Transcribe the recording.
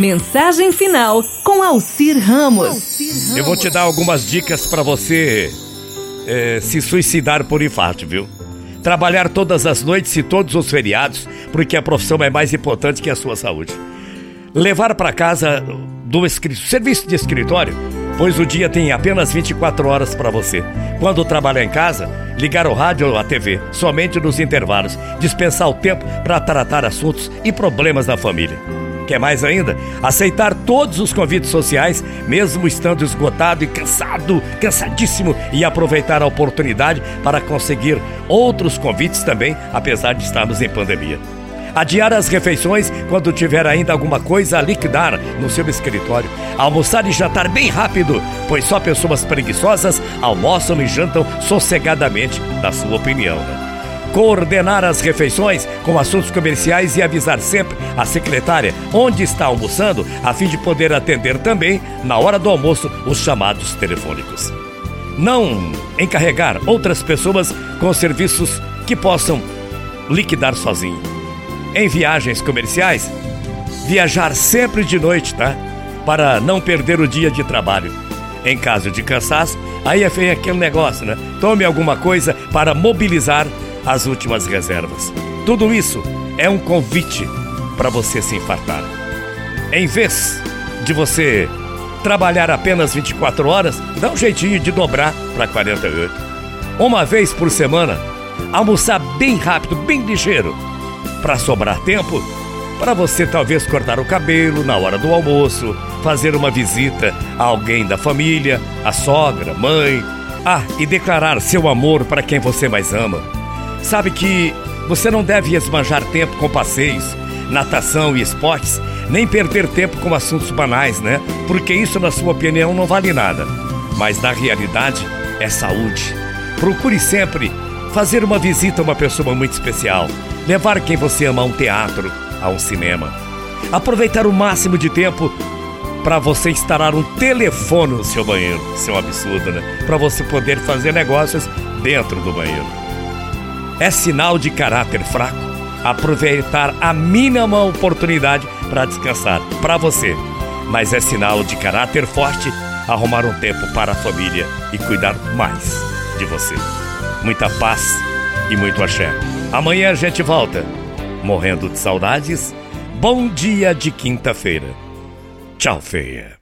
Mensagem final com Alcir Ramos. Eu vou te dar algumas dicas para você é, se suicidar por infarto, viu? Trabalhar todas as noites e todos os feriados, porque a profissão é mais importante que a sua saúde. Levar para casa do serviço de escritório, pois o dia tem apenas 24 horas para você. Quando trabalhar em casa, ligar o rádio ou a TV, somente nos intervalos, dispensar o tempo para tratar assuntos e problemas da família. Quer mais ainda? Aceitar todos os convites sociais, mesmo estando esgotado e cansado, cansadíssimo, e aproveitar a oportunidade para conseguir outros convites também, apesar de estarmos em pandemia. Adiar as refeições quando tiver ainda alguma coisa a liquidar no seu escritório. Almoçar e jantar bem rápido, pois só pessoas preguiçosas almoçam e jantam sossegadamente, na sua opinião. Né? Coordenar as refeições com assuntos comerciais e avisar sempre a secretária onde está almoçando, a fim de poder atender também, na hora do almoço, os chamados telefônicos. Não encarregar outras pessoas com serviços que possam liquidar sozinho. Em viagens comerciais, viajar sempre de noite, tá? Para não perder o dia de trabalho. Em caso de cansaço, aí é feio aquele negócio, né? Tome alguma coisa para mobilizar as últimas reservas. Tudo isso é um convite para você se infartar. Em vez de você trabalhar apenas 24 horas, dá um jeitinho de dobrar para 48. Uma vez por semana, almoçar bem rápido, bem ligeiro, para sobrar tempo para você talvez cortar o cabelo na hora do almoço, fazer uma visita a alguém da família, a sogra, mãe, ah, e declarar seu amor para quem você mais ama. Sabe que você não deve esbanjar tempo com passeios, natação e esportes, nem perder tempo com assuntos banais, né? Porque isso, na sua opinião, não vale nada. Mas na realidade, é saúde. Procure sempre fazer uma visita a uma pessoa muito especial, levar quem você ama a um teatro, a um cinema. Aproveitar o máximo de tempo para você instalar um telefone no seu banheiro. Isso é um absurdo, né? Para você poder fazer negócios dentro do banheiro é sinal de caráter fraco. Aproveitar a mínima oportunidade para descansar, para você. Mas é sinal de caráter forte arrumar um tempo para a família e cuidar mais de você. Muita paz e muito axé. Amanhã a gente volta. Morrendo de saudades. Bom dia de quinta-feira. Tchau, feia.